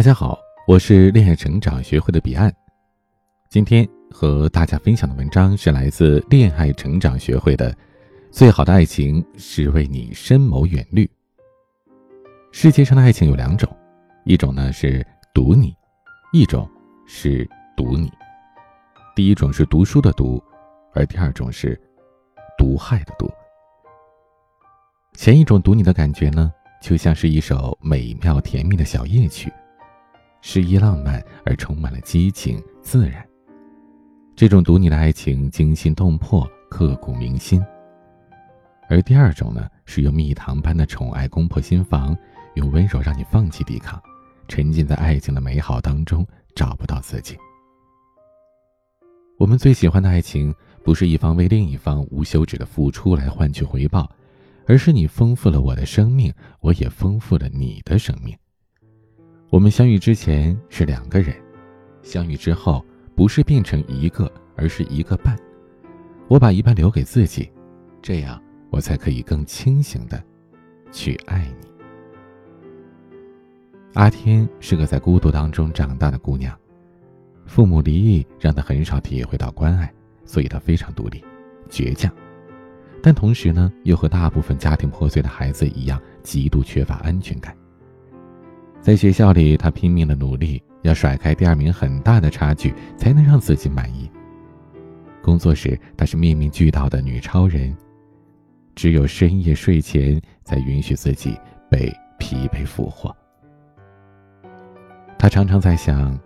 大家好，我是恋爱成长学会的彼岸。今天和大家分享的文章是来自恋爱成长学会的《最好的爱情是为你深谋远虑》。世界上的爱情有两种，一种呢是读你，一种是读你。第一种是读书的读，而第二种是毒害的毒。前一种读你的感觉呢，就像是一首美妙甜蜜的小夜曲。诗意浪漫而充满了激情自然，这种读你的爱情惊心动魄、刻骨铭心。而第二种呢，是用蜜糖般的宠爱攻破心房，用温柔让你放弃抵抗，沉浸在爱情的美好当中，找不到自己。我们最喜欢的爱情，不是一方为另一方无休止的付出来换取回报，而是你丰富了我的生命，我也丰富了你的生命。我们相遇之前是两个人，相遇之后不是变成一个，而是一个半。我把一半留给自己，这样我才可以更清醒的去爱你。阿天是个在孤独当中长大的姑娘，父母离异让她很少体会到关爱，所以她非常独立、倔强，但同时呢，又和大部分家庭破碎的孩子一样，极度缺乏安全感。在学校里，他拼命的努力，要甩开第二名很大的差距，才能让自己满意。工作时，她是面面俱到的女超人，只有深夜睡前才允许自己被疲惫俘获。他常常在想，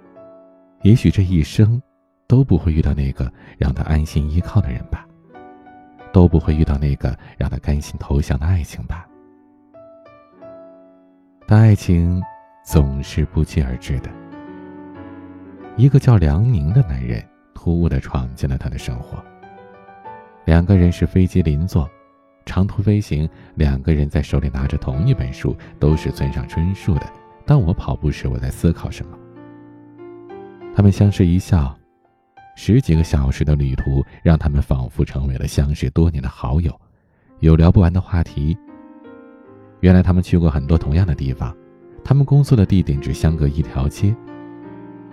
也许这一生，都不会遇到那个让他安心依靠的人吧，都不会遇到那个让他甘心投降的爱情吧。但爱情。总是不期而至的。一个叫梁宁的男人突兀的闯进了他的生活。两个人是飞机邻座，长途飞行，两个人在手里拿着同一本书，都是村上春树的。当我跑步时，我在思考什么？他们相视一笑，十几个小时的旅途让他们仿佛成为了相识多年的好友，有聊不完的话题。原来他们去过很多同样的地方。他们工作的地点只相隔一条街。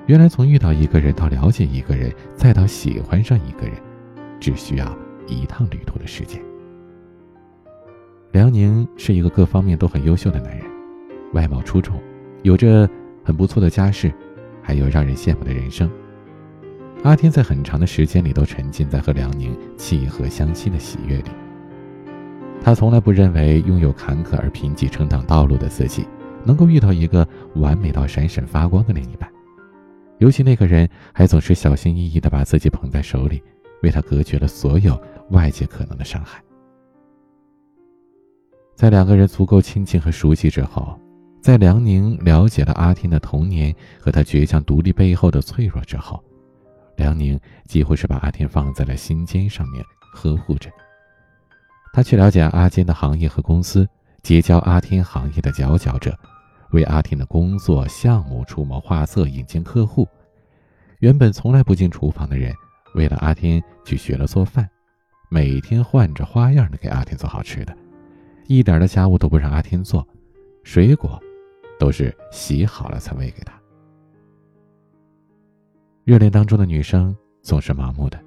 原来，从遇到一个人到了解一个人，再到喜欢上一个人，只需要一趟旅途的时间。梁宁是一个各方面都很优秀的男人，外貌出众，有着很不错的家世，还有让人羡慕的人生。阿天在很长的时间里都沉浸在和梁宁契合相亲的喜悦里。他从来不认为拥有坎坷而贫瘠成长道路的自己。能够遇到一个完美到闪闪发光的另一半，尤其那个人还总是小心翼翼地把自己捧在手里，为他隔绝了所有外界可能的伤害。在两个人足够亲近和熟悉之后，在梁宁了解了阿天的童年和他倔强独立背后的脆弱之后，梁宁几乎是把阿天放在了心尖上面呵护着。他去了解阿坚的行业和公司，结交阿天行业的佼佼者。为阿天的工作项目出谋划策，引荐客户。原本从来不进厨房的人，为了阿天去学了做饭，每天换着花样的给阿天做好吃的，一点的家务都不让阿天做，水果都是洗好了才喂给他。热恋当中的女生总是盲目的，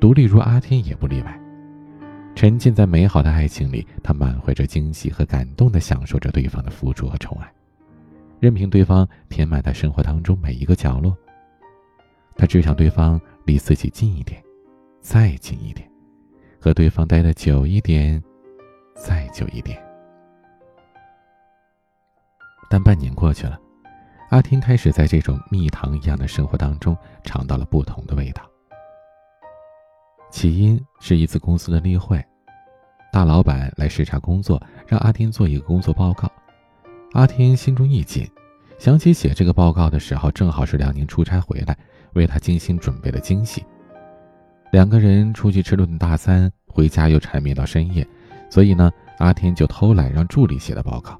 独立如阿天也不例外。沉浸在美好的爱情里，他满怀着惊喜和感动的享受着对方的付出和宠爱。任凭对方填满他生活当中每一个角落，他只想对方离自己近一点，再近一点，和对方待的久一点，再久一点。但半年过去了，阿天开始在这种蜜糖一样的生活当中尝到了不同的味道。起因是一次公司的例会，大老板来视察工作，让阿天做一个工作报告。阿天心中一紧，想起写这个报告的时候，正好是梁宁出差回来，为他精心准备了惊喜。两个人出去吃顿大餐，回家又缠绵到深夜，所以呢，阿天就偷懒让助理写的报告。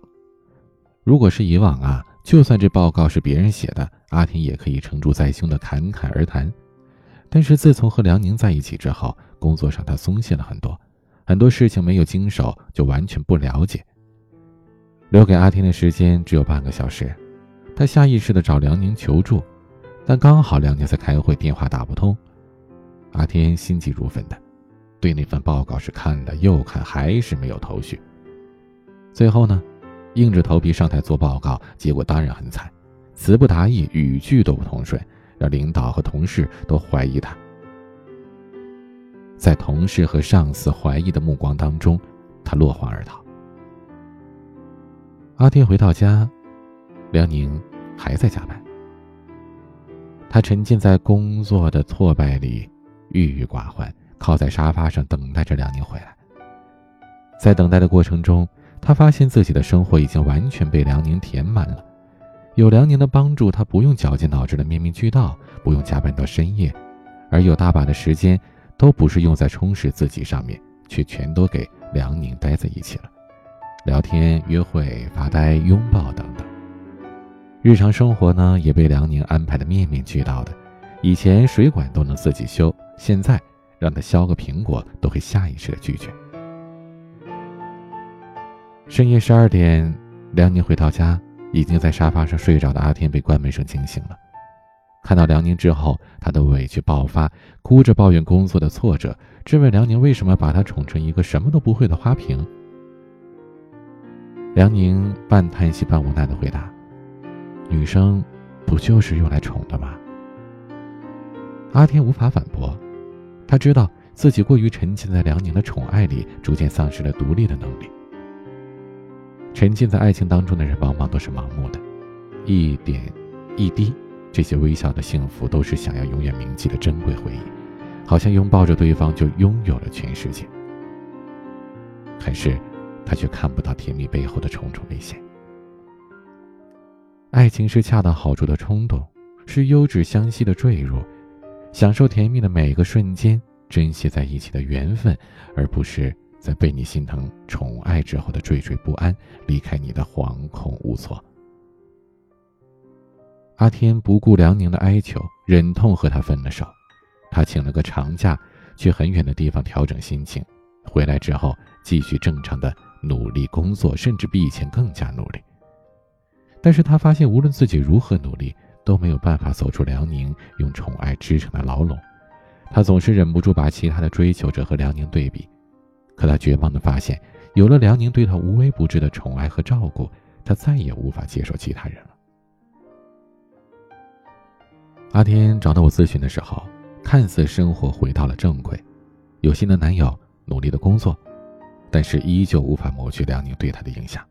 如果是以往啊，就算这报告是别人写的，阿天也可以承住在胸的侃侃而谈。但是自从和梁宁在一起之后，工作上他松懈了很多，很多事情没有经手就完全不了解。留给阿天的时间只有半个小时，他下意识的找梁宁求助，但刚好梁宁在开会，电话打不通。阿天心急如焚的，对那份报告是看了又看，还是没有头绪。最后呢，硬着头皮上台做报告，结果当然很惨，词不达意，语句都不通顺，让领导和同事都怀疑他。在同事和上司怀疑的目光当中，他落荒而逃。阿天回到家，梁宁还在加班。他沉浸在工作的挫败里。郁郁寡欢，靠在沙发上等待着梁宁回来。在等待的过程中，他发现自己的生活已经完全被梁宁填满了。有梁宁的帮助，他不用绞尽脑汁的面面俱到，不用加班到深夜，而有大把的时间都不是用在充实自己上面，却全都给梁宁待在一起了，聊天、约会、发呆、拥抱等等。日常生活呢，也被梁宁安排的面面俱到的。以前水管都能自己修。现在让他削个苹果，都会下意识的拒绝。深夜十二点，梁宁回到家，已经在沙发上睡着的阿天被关门声惊醒了。看到梁宁之后，他的委屈爆发，哭着抱怨工作的挫折，质问梁宁为什么把他宠成一个什么都不会的花瓶。梁宁半叹息半无奈的回答：“女生不就是用来宠的吗？”阿天无法反驳。他知道自己过于沉浸在梁宁的宠爱里，逐渐丧失了独立的能力。沉浸在爱情当中的人，往往都是盲目的，一点一滴，这些微小的幸福，都是想要永远铭记的珍贵回忆，好像拥抱着对方就拥有了全世界。可是，他却看不到甜蜜背后的重重危险。爱情是恰到好处的冲动，是优质相惜的坠入。享受甜蜜的每个瞬间，珍惜在一起的缘分，而不是在被你心疼、宠爱之后的惴惴不安，离开你的惶恐无措。阿天不顾梁宁的哀求，忍痛和他分了手。他请了个长假，去很远的地方调整心情。回来之后，继续正常的努力工作，甚至比以前更加努力。但是他发现，无论自己如何努力，都没有办法走出梁宁用宠爱支撑的牢笼，他总是忍不住把其他的追求者和梁宁对比，可他绝望的发现，有了梁宁对他无微不至的宠爱和照顾，他再也无法接受其他人了。阿天找到我咨询的时候，看似生活回到了正轨，有新的男友，努力的工作，但是依旧无法抹去梁宁对他的影响。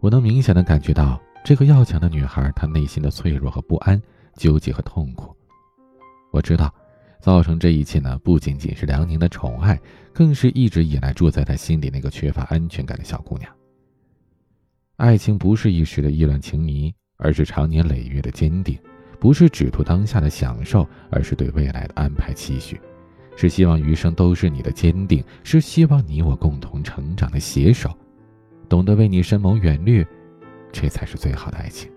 我能明显的感觉到。这个要强的女孩，她内心的脆弱和不安、纠结和痛苦。我知道，造成这一切呢，不仅仅是梁宁的宠爱，更是一直以来住在她心里那个缺乏安全感的小姑娘。爱情不是一时的意乱情迷，而是长年累月的坚定；不是只图当下的享受，而是对未来的安排期许；是希望余生都是你的坚定，是希望你我共同成长的携手，懂得为你深谋远虑。这才是最好的爱情。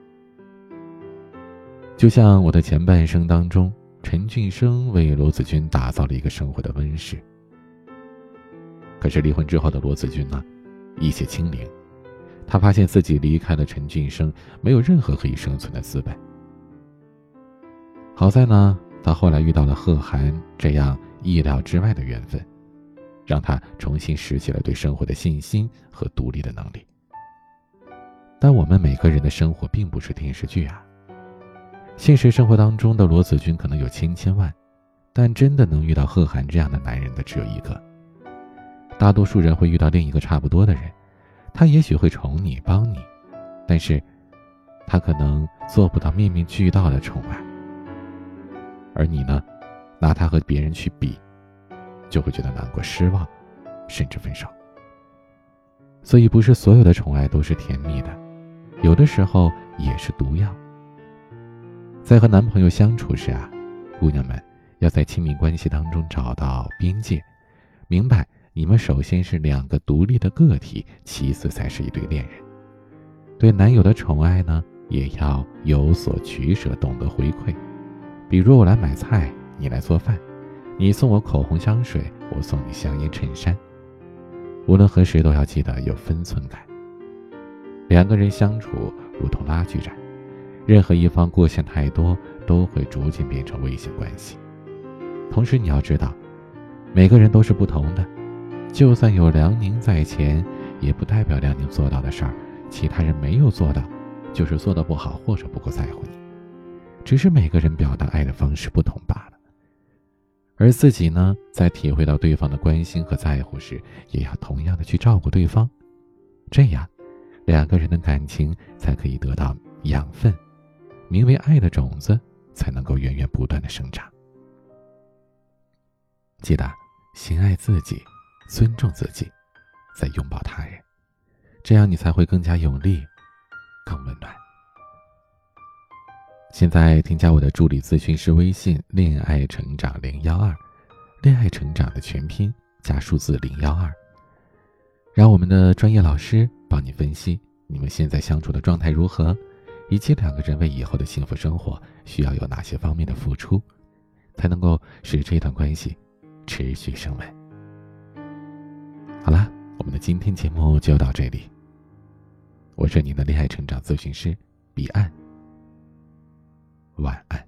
就像我的前半生当中，陈俊生为罗子君打造了一个生活的温室。可是离婚之后的罗子君呢，一泻清零。他发现自己离开了陈俊生，没有任何可以生存的资本。好在呢，他后来遇到了贺涵这样意料之外的缘分，让他重新拾起了对生活的信心和独立的能力。但我们每个人的生活并不是电视剧啊。现实生活当中的罗子君可能有千千万，但真的能遇到贺涵这样的男人的只有一个。大多数人会遇到另一个差不多的人，他也许会宠你、帮你，但是，他可能做不到面面俱到的宠爱。而你呢，拿他和别人去比，就会觉得难过、失望，甚至分手。所以，不是所有的宠爱都是甜蜜的。有的时候也是毒药。在和男朋友相处时啊，姑娘们要在亲密关系当中找到边界，明白你们首先是两个独立的个体，其次才是一对恋人。对男友的宠爱呢，也要有所取舍，懂得回馈。比如我来买菜，你来做饭；你送我口红香水，我送你香烟衬衫。无论和谁都要记得有分寸感。两个人相处，如同拉锯战，任何一方过线太多，都会逐渐变成危险关系。同时，你要知道，每个人都是不同的，就算有梁宁在前，也不代表梁宁做到的事儿，其他人没有做到，就是做的不好或者不够在乎你。只是每个人表达爱的方式不同罢了。而自己呢，在体会到对方的关心和在乎时，也要同样的去照顾对方，这样，两个人的感情才可以得到养分，名为爱的种子才能够源源不断的生长。记得，先爱自己，尊重自己，再拥抱他人，这样你才会更加有力，现在添加我的助理咨询师微信“恋爱成长零幺二”，恋爱成长的全拼加数字零幺二，让我们的专业老师帮你分析你们现在相处的状态如何，以及两个人为以后的幸福生活需要有哪些方面的付出，才能够使这段关系持续升温。好啦，我们的今天节目就到这里。我是您的恋爱成长咨询师彼岸。晚安。